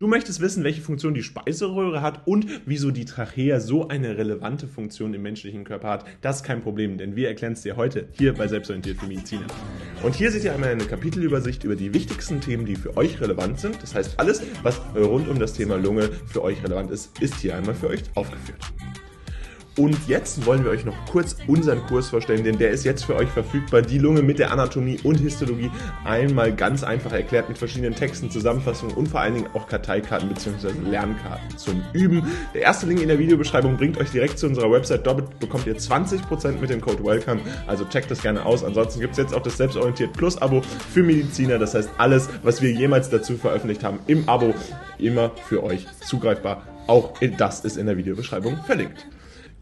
Du möchtest wissen, welche Funktion die Speiseröhre hat und wieso die Trachea so eine relevante Funktion im menschlichen Körper hat. Das ist kein Problem, denn wir erklären es dir heute hier bei Selbstorientiert für Mediziner. Und hier seht ihr einmal eine Kapitelübersicht über die wichtigsten Themen, die für euch relevant sind. Das heißt, alles, was rund um das Thema Lunge für euch relevant ist, ist hier einmal für euch aufgeführt. Und jetzt wollen wir euch noch kurz unseren Kurs vorstellen, denn der ist jetzt für euch verfügbar. Die Lunge mit der Anatomie und Histologie einmal ganz einfach erklärt mit verschiedenen Texten, Zusammenfassungen und vor allen Dingen auch Karteikarten bzw. Lernkarten zum Üben. Der erste Link in der Videobeschreibung bringt euch direkt zu unserer Website. Dort bekommt ihr 20% mit dem Code WELCOME. Also checkt das gerne aus. Ansonsten gibt es jetzt auch das Selbstorientiert Plus Abo für Mediziner. Das heißt, alles, was wir jemals dazu veröffentlicht haben, im Abo immer für euch zugreifbar. Auch das ist in der Videobeschreibung verlinkt.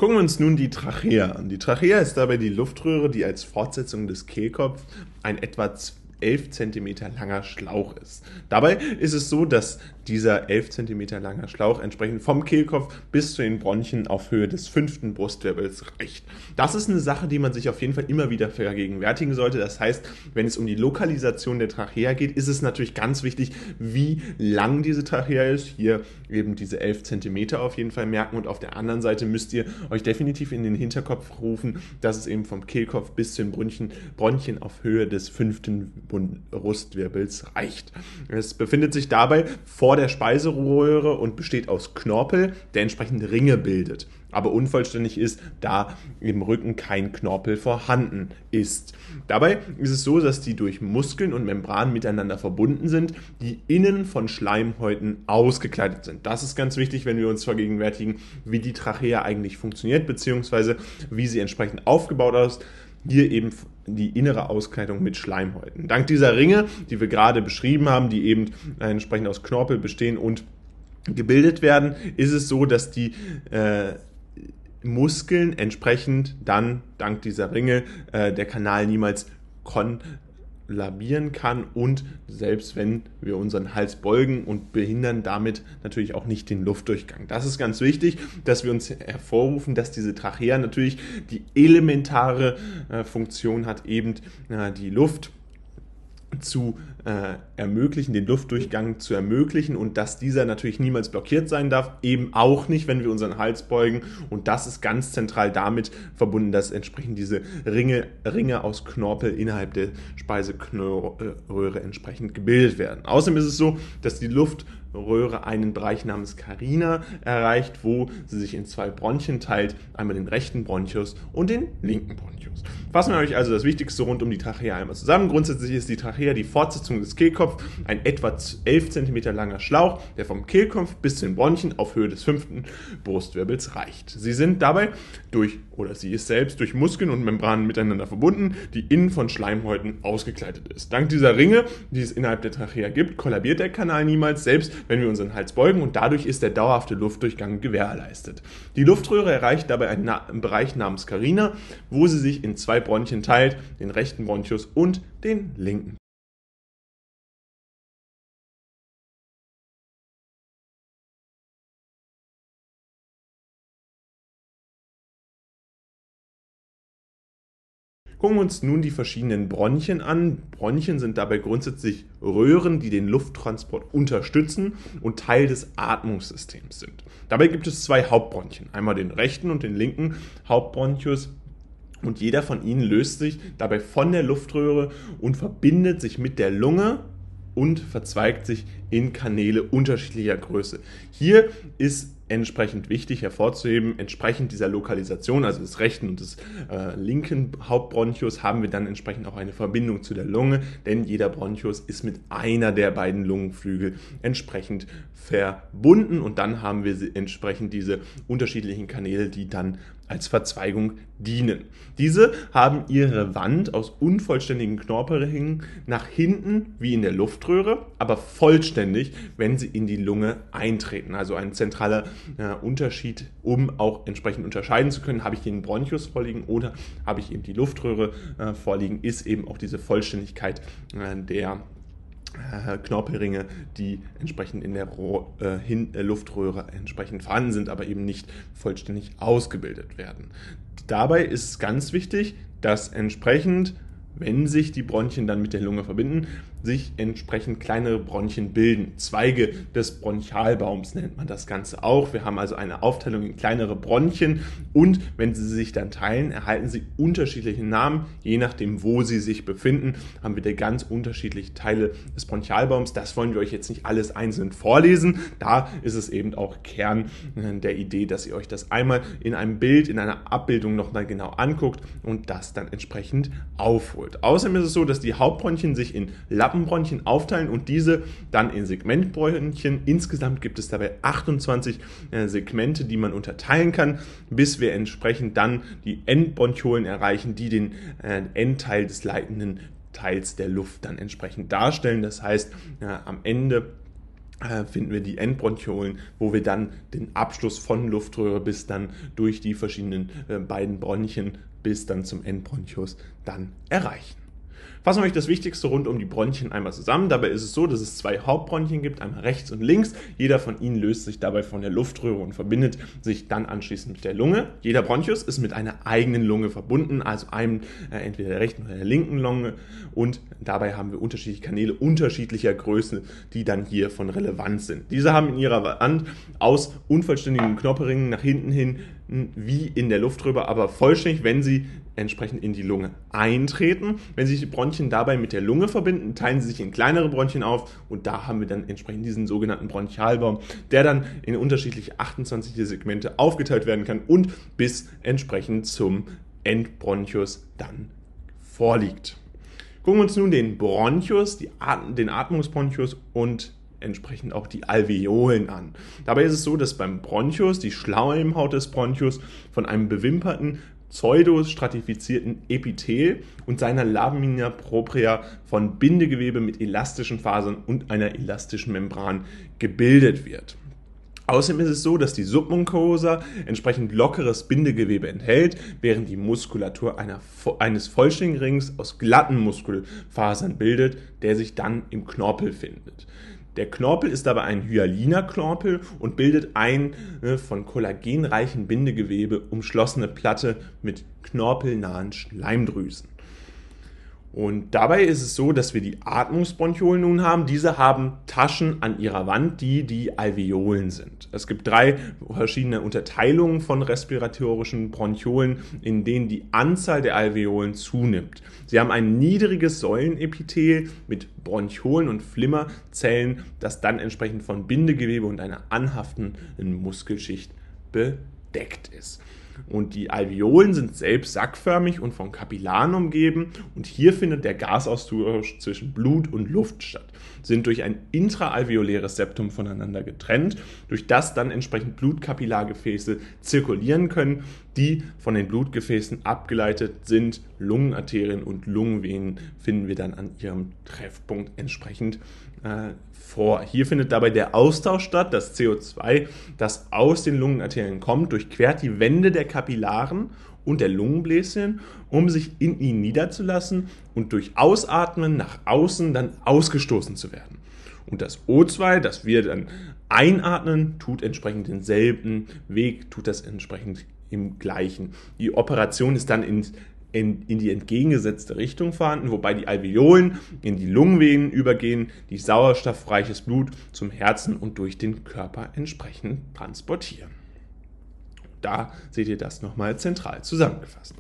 Gucken wir uns nun die Trachea an. Die Trachea ist dabei die Luftröhre, die als Fortsetzung des Kehlkopfs ein etwa 11 cm langer Schlauch ist. Dabei ist es so, dass dieser 11 cm langer Schlauch entsprechend vom Kehlkopf bis zu den Bronchien auf Höhe des fünften Brustwirbels reicht. Das ist eine Sache, die man sich auf jeden Fall immer wieder vergegenwärtigen sollte. Das heißt, wenn es um die Lokalisation der Trachea geht, ist es natürlich ganz wichtig, wie lang diese Trachea ist. Hier eben diese 11 cm auf jeden Fall merken und auf der anderen Seite müsst ihr euch definitiv in den Hinterkopf rufen, dass es eben vom Kehlkopf bis zu den Bronchien, Bronchien auf Höhe des fünften Brustwirbels reicht. Es befindet sich dabei vor der Speiseröhre und besteht aus Knorpel, der entsprechend Ringe bildet aber unvollständig ist, da im Rücken kein Knorpel vorhanden ist. Dabei ist es so, dass die durch Muskeln und Membranen miteinander verbunden sind, die innen von Schleimhäuten ausgekleidet sind. Das ist ganz wichtig, wenn wir uns vergegenwärtigen, wie die Trachea eigentlich funktioniert, beziehungsweise wie sie entsprechend aufgebaut ist hier eben die innere Auskleidung mit Schleimhäuten. Dank dieser Ringe, die wir gerade beschrieben haben, die eben entsprechend aus Knorpel bestehen und gebildet werden, ist es so, dass die äh, Muskeln entsprechend dann dank dieser Ringe äh, der Kanal niemals kon labieren kann und selbst wenn wir unseren Hals beugen und behindern damit natürlich auch nicht den Luftdurchgang. Das ist ganz wichtig, dass wir uns hervorrufen, dass diese Trachea natürlich die elementare äh, Funktion hat, eben äh, die Luft zu äh, ermöglichen, den Luftdurchgang zu ermöglichen und dass dieser natürlich niemals blockiert sein darf, eben auch nicht, wenn wir unseren Hals beugen und das ist ganz zentral damit verbunden, dass entsprechend diese Ringe, Ringe aus Knorpel innerhalb der Speiseknöhre entsprechend gebildet werden. Außerdem ist es so, dass die Luft Röhre einen Bereich namens Carina erreicht, wo sie sich in zwei Bronchien teilt, einmal den rechten Bronchus und den linken Bronchus. Fassen wir euch also das Wichtigste rund um die Trachea einmal zusammen. Grundsätzlich ist die Trachea die Fortsetzung des Kehlkopfs, ein etwa 11 cm langer Schlauch, der vom Kehlkopf bis zu den Bronchien auf Höhe des fünften Brustwirbels reicht. Sie sind dabei durch, oder sie ist selbst durch Muskeln und Membranen miteinander verbunden, die innen von Schleimhäuten ausgekleidet ist. Dank dieser Ringe, die es innerhalb der Trachea gibt, kollabiert der Kanal niemals, selbst wenn wir unseren Hals beugen und dadurch ist der dauerhafte Luftdurchgang gewährleistet. Die Luftröhre erreicht dabei einen, Na einen Bereich namens Carina, wo sie sich in zwei Bronchien teilt, den rechten Bronchus und den linken. Gucken wir uns nun die verschiedenen Bronchien an. Bronchien sind dabei grundsätzlich Röhren, die den Lufttransport unterstützen und Teil des Atmungssystems sind. Dabei gibt es zwei Hauptbronchien, einmal den rechten und den linken Hauptbronchus. Und jeder von ihnen löst sich dabei von der Luftröhre und verbindet sich mit der Lunge und verzweigt sich in Kanäle unterschiedlicher Größe. Hier ist entsprechend wichtig hervorzuheben. Entsprechend dieser Lokalisation, also des rechten und des äh, linken Hauptbronchus, haben wir dann entsprechend auch eine Verbindung zu der Lunge, denn jeder Bronchus ist mit einer der beiden Lungenflügel entsprechend verbunden und dann haben wir entsprechend diese unterschiedlichen Kanäle, die dann als Verzweigung dienen. Diese haben ihre Wand aus unvollständigen Knorpelringen nach hinten wie in der Luftröhre, aber vollständig, wenn sie in die Lunge eintreten. Also ein zentraler äh, Unterschied, um auch entsprechend unterscheiden zu können, habe ich den Bronchus vorliegen oder habe ich eben die Luftröhre äh, vorliegen, ist eben auch diese Vollständigkeit äh, der äh, Knorpelringe, die entsprechend in der Rohr, äh, Hin äh, Luftröhre entsprechend vorhanden sind, aber eben nicht vollständig ausgebildet werden. Dabei ist ganz wichtig, dass entsprechend wenn sich die Bronchien dann mit der Lunge verbinden, sich entsprechend kleinere Bronchien bilden. Zweige des Bronchialbaums nennt man das Ganze auch. Wir haben also eine Aufteilung in kleinere Bronchien und wenn sie sich dann teilen, erhalten sie unterschiedliche Namen. Je nachdem, wo sie sich befinden, haben wir da ganz unterschiedliche Teile des Bronchialbaums. Das wollen wir euch jetzt nicht alles einzeln vorlesen. Da ist es eben auch Kern äh, der Idee, dass ihr euch das einmal in einem Bild, in einer Abbildung nochmal genau anguckt und das dann entsprechend aufholt. Außerdem ist es so, dass die Hauptbronchien sich in Lappenbronchien aufteilen und diese dann in Segmentbronchien. Insgesamt gibt es dabei 28 äh, Segmente, die man unterteilen kann, bis wir entsprechend dann die Endbronchiolen erreichen, die den äh, Endteil des leitenden Teils der Luft dann entsprechend darstellen. Das heißt, äh, am Ende finden wir die Endbronchiolen, wo wir dann den Abschluss von Luftröhre bis dann durch die verschiedenen beiden Bronchien bis dann zum Endbronchus dann erreichen. Fassen wir euch das Wichtigste rund um die Bronchien einmal zusammen. Dabei ist es so, dass es zwei Hauptbronchien gibt, einmal rechts und links. Jeder von ihnen löst sich dabei von der Luftröhre und verbindet sich dann anschließend mit der Lunge. Jeder Bronchus ist mit einer eigenen Lunge verbunden, also einem äh, entweder der rechten oder der linken Lunge. Und dabei haben wir unterschiedliche Kanäle unterschiedlicher Größe, die dann hier von Relevanz sind. Diese haben in ihrer Wand aus unvollständigen Knopperringen nach hinten hin wie in der Luftröhre, aber vollständig, wenn sie entsprechend in die Lunge eintreten. Wenn sich die Bronchien dabei mit der Lunge verbinden, teilen sie sich in kleinere Bronchien auf und da haben wir dann entsprechend diesen sogenannten Bronchialbaum, der dann in unterschiedliche 28 Segmente aufgeteilt werden kann und bis entsprechend zum Endbronchus dann vorliegt. Gucken wir uns nun den Bronchus, At den Atmungsbronchus und entsprechend auch die Alveolen an. Dabei ist es so, dass beim Bronchus die Schleimhaut des Bronchus von einem bewimperten pseudostratifizierten Epithel und seiner Lamina propria von Bindegewebe mit elastischen Fasern und einer elastischen Membran gebildet wird. Außerdem ist es so, dass die Submucosa entsprechend lockeres Bindegewebe enthält, während die Muskulatur einer, eines vollständigen Rings aus glatten Muskelfasern bildet, der sich dann im Knorpel findet. Der Knorpel ist dabei ein hyaliner Knorpel und bildet eine von kollagenreichen Bindegewebe umschlossene Platte mit knorpelnahen Schleimdrüsen. Und dabei ist es so, dass wir die Atmungsbronchiolen nun haben. Diese haben Taschen an ihrer Wand, die die Alveolen sind. Es gibt drei verschiedene Unterteilungen von respiratorischen Bronchiolen, in denen die Anzahl der Alveolen zunimmt. Sie haben ein niedriges Säulenepithel mit Bronchiolen und Flimmerzellen, das dann entsprechend von Bindegewebe und einer anhaftenden Muskelschicht bedeckt ist. Und die Alveolen sind selbst sackförmig und von Kapillaren umgeben. Und hier findet der Gasaustausch zwischen Blut und Luft statt. Sind durch ein intraalveoläres Septum voneinander getrennt, durch das dann entsprechend Blutkapillargefäße zirkulieren können, die von den Blutgefäßen abgeleitet sind. Lungenarterien und Lungenvenen finden wir dann an ihrem Treffpunkt entsprechend äh, vor. Hier findet dabei der Austausch statt. Das CO2, das aus den Lungenarterien kommt, durchquert die Wände der Kapillaren und der Lungenbläschen, um sich in ihnen niederzulassen und durch Ausatmen nach außen dann ausgestoßen zu werden. Und das O2, das wir dann einatmen, tut entsprechend denselben Weg, tut das entsprechend im gleichen. Die Operation ist dann ins in, in die entgegengesetzte Richtung vorhanden, wobei die Alveolen in die Lungenvenen übergehen, die sauerstoffreiches Blut zum Herzen und durch den Körper entsprechend transportieren. Da seht ihr das nochmal zentral zusammengefasst.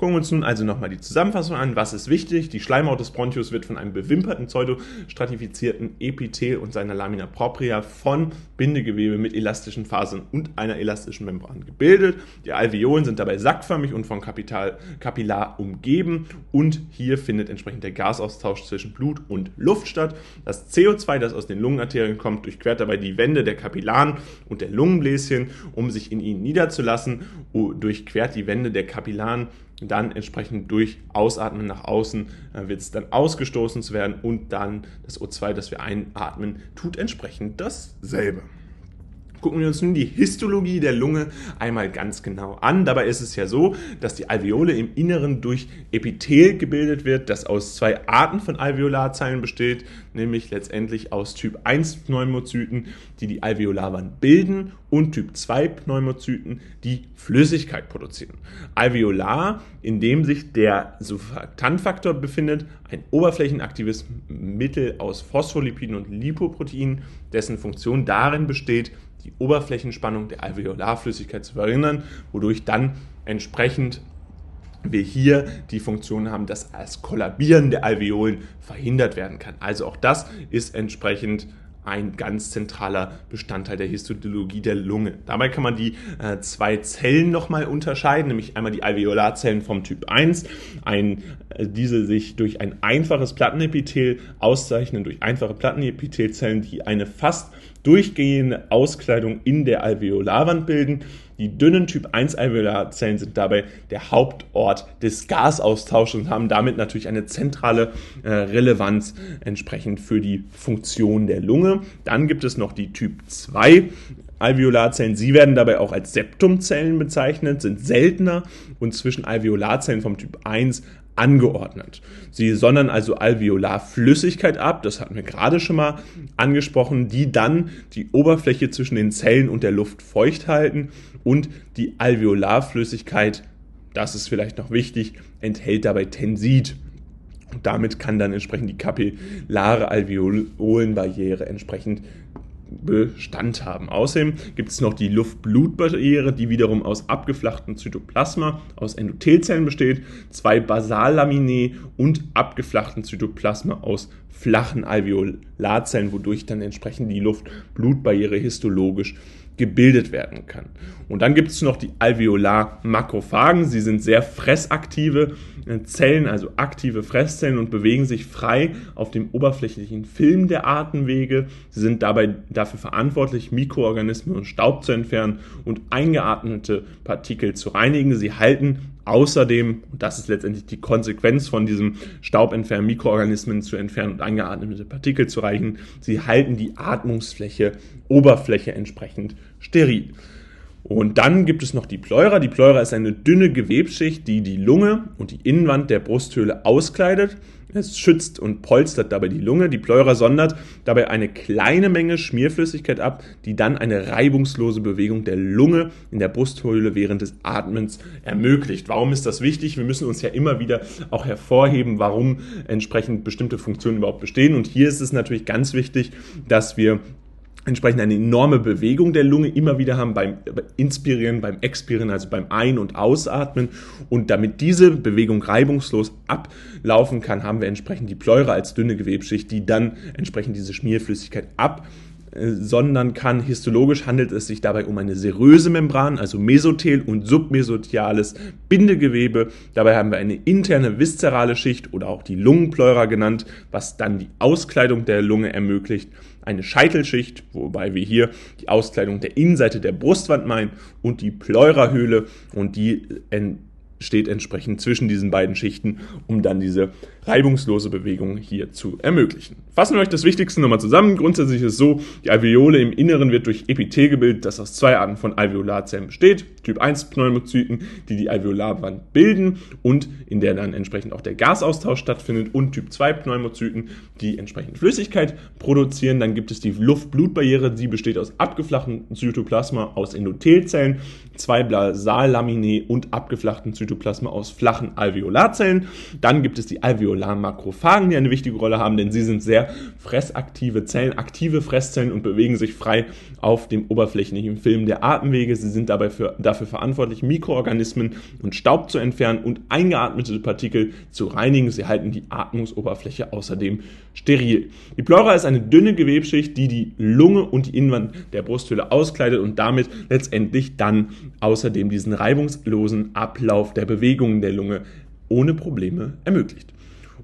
Gucken wir uns nun also nochmal die Zusammenfassung an. Was ist wichtig? Die Schleimhaut des Bronchus wird von einem bewimperten, pseudostratifizierten Epithel und seiner Lamina propria von Bindegewebe mit elastischen Fasern und einer elastischen Membran gebildet. Die Alveolen sind dabei sackförmig und von Kapital, Kapillar umgeben und hier findet entsprechend der Gasaustausch zwischen Blut und Luft statt. Das CO2, das aus den Lungenarterien kommt, durchquert dabei die Wände der Kapillaren und der Lungenbläschen, um sich in ihnen niederzulassen, durchquert die Wände der Kapillaren dann entsprechend durch Ausatmen nach außen äh, wird es dann ausgestoßen zu werden und dann das O2, das wir einatmen, tut entsprechend dasselbe. Gucken wir uns nun die Histologie der Lunge einmal ganz genau an. Dabei ist es ja so, dass die Alveole im Inneren durch Epithel gebildet wird, das aus zwei Arten von Alveolarzellen besteht, nämlich letztendlich aus Typ 1 Pneumozyten, die die Alveolarwand bilden und Typ 2 Pneumozyten, die Flüssigkeit produzieren. Alveolar, in dem sich der Surfaktantfaktor befindet, ein oberflächenaktives Mittel aus Phospholipiden und Lipoproteinen, dessen Funktion darin besteht, die Oberflächenspannung der Alveolarflüssigkeit zu verringern, wodurch dann entsprechend wir hier die Funktion haben, dass das Kollabieren der Alveolen verhindert werden kann. Also auch das ist entsprechend ein ganz zentraler Bestandteil der Histologie der Lunge. Dabei kann man die äh, zwei Zellen nochmal unterscheiden, nämlich einmal die Alveolarzellen vom Typ 1, ein, äh, diese sich durch ein einfaches Plattenepithel auszeichnen, durch einfache Plattenepithelzellen, die eine fast durchgehende Auskleidung in der Alveolarwand bilden. Die dünnen Typ 1 Alveolarzellen sind dabei der Hauptort des Gasaustausches und haben damit natürlich eine zentrale äh, Relevanz entsprechend für die Funktion der Lunge. Dann gibt es noch die Typ 2 Alveolarzellen. Sie werden dabei auch als Septumzellen bezeichnet, sind seltener und zwischen Alveolarzellen vom Typ 1 angeordnet. Sie sondern also Alveolarflüssigkeit ab, das hatten wir gerade schon mal angesprochen, die dann die Oberfläche zwischen den Zellen und der Luft feucht halten und die Alveolarflüssigkeit, das ist vielleicht noch wichtig, enthält dabei Tensid. Und damit kann dann entsprechend die kapillare Alveolenbarriere entsprechend Bestand haben. Außerdem gibt es noch die Luft-Blut-Barriere, die wiederum aus abgeflachtem Zytoplasma aus Endothelzellen besteht, zwei Basallaminae und abgeflachten Zytoplasma aus flachen Alveolarzellen, wodurch dann entsprechend die Luft-Blut-Barriere histologisch gebildet werden kann. Und dann gibt es noch die Alveolar-Makrophagen. Sie sind sehr fressaktive äh, Zellen, also aktive Fresszellen und bewegen sich frei auf dem oberflächlichen Film der Atemwege. Sie sind dabei dafür verantwortlich, Mikroorganismen und Staub zu entfernen und eingeatmete Partikel zu reinigen. Sie halten Außerdem, und das ist letztendlich die Konsequenz von diesem Staubentfernen, Mikroorganismen zu entfernen und eingeatmete Partikel zu reichen, sie halten die Atmungsfläche, Oberfläche entsprechend steril. Und dann gibt es noch die Pleura. Die Pleura ist eine dünne Gewebsschicht, die die Lunge und die Innenwand der Brusthöhle auskleidet. Es schützt und polstert dabei die Lunge. Die Pleura sondert dabei eine kleine Menge Schmierflüssigkeit ab, die dann eine reibungslose Bewegung der Lunge in der Brusthöhle während des Atmens ermöglicht. Warum ist das wichtig? Wir müssen uns ja immer wieder auch hervorheben, warum entsprechend bestimmte Funktionen überhaupt bestehen. Und hier ist es natürlich ganz wichtig, dass wir entsprechend eine enorme Bewegung der Lunge immer wieder haben beim Inspirieren, beim Expirieren, also beim Ein- und Ausatmen. Und damit diese Bewegung reibungslos ablaufen kann, haben wir entsprechend die Pleura als dünne Gewebschicht, die dann entsprechend diese Schmierflüssigkeit ab sondern kann histologisch handelt es sich dabei um eine seröse Membran, also Mesothel und submesotiales Bindegewebe. Dabei haben wir eine interne viszerale Schicht oder auch die Lungenpleura genannt, was dann die Auskleidung der Lunge ermöglicht eine Scheitelschicht, wobei wir hier die Auskleidung der Innenseite der Brustwand meinen und die Pleurahöhle und die steht entsprechend zwischen diesen beiden Schichten, um dann diese reibungslose Bewegung hier zu ermöglichen. Fassen wir euch das Wichtigste nochmal zusammen. Grundsätzlich ist es so, die Alveole im Inneren wird durch Epithel gebildet, das aus zwei Arten von Alveolarzellen besteht. Typ 1 Pneumozyten, die die Alveolarwand bilden und in der dann entsprechend auch der Gasaustausch stattfindet und Typ 2 Pneumozyten, die entsprechend Flüssigkeit produzieren. Dann gibt es die Luft-Blut-Barriere, die besteht aus abgeflachten Zytoplasma aus Endothelzellen, zwei Basallaminae und abgeflachten Zytoplasma aus flachen Alveolarzellen. Dann gibt es die Alveolarmakrophagen, die eine wichtige Rolle haben, denn sie sind sehr fressaktive Zellen, aktive Fresszellen und bewegen sich frei auf dem oberflächlichen Film der Atemwege. Sie sind dabei für, dafür verantwortlich, Mikroorganismen und Staub zu entfernen und eingeatmete Partikel zu reinigen. Sie halten die Atmungsoberfläche außerdem steril. Die Pleura ist eine dünne Gewebschicht, die die Lunge und die Innenwand der Brusthöhle auskleidet und damit letztendlich dann außerdem diesen reibungslosen Ablauf der Bewegungen der Lunge ohne Probleme ermöglicht.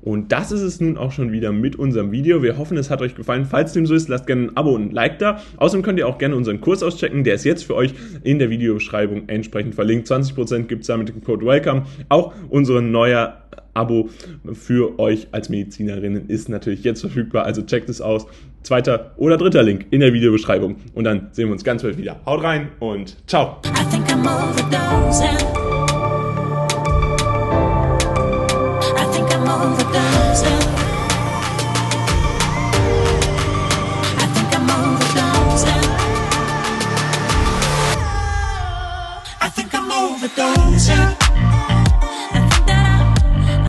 Und das ist es nun auch schon wieder mit unserem Video. Wir hoffen, es hat euch gefallen. Falls dem so ist, lasst gerne ein Abo und ein Like da. Außerdem könnt ihr auch gerne unseren Kurs auschecken. Der ist jetzt für euch in der Videobeschreibung entsprechend verlinkt. 20% gibt es da mit dem Code WELCOME. Auch unsere neuer Abo für euch als Medizinerinnen ist natürlich jetzt verfügbar. Also checkt es aus. Zweiter oder dritter Link in der Videobeschreibung. Und dann sehen wir uns ganz bald wieder. Haut rein und ciao. myself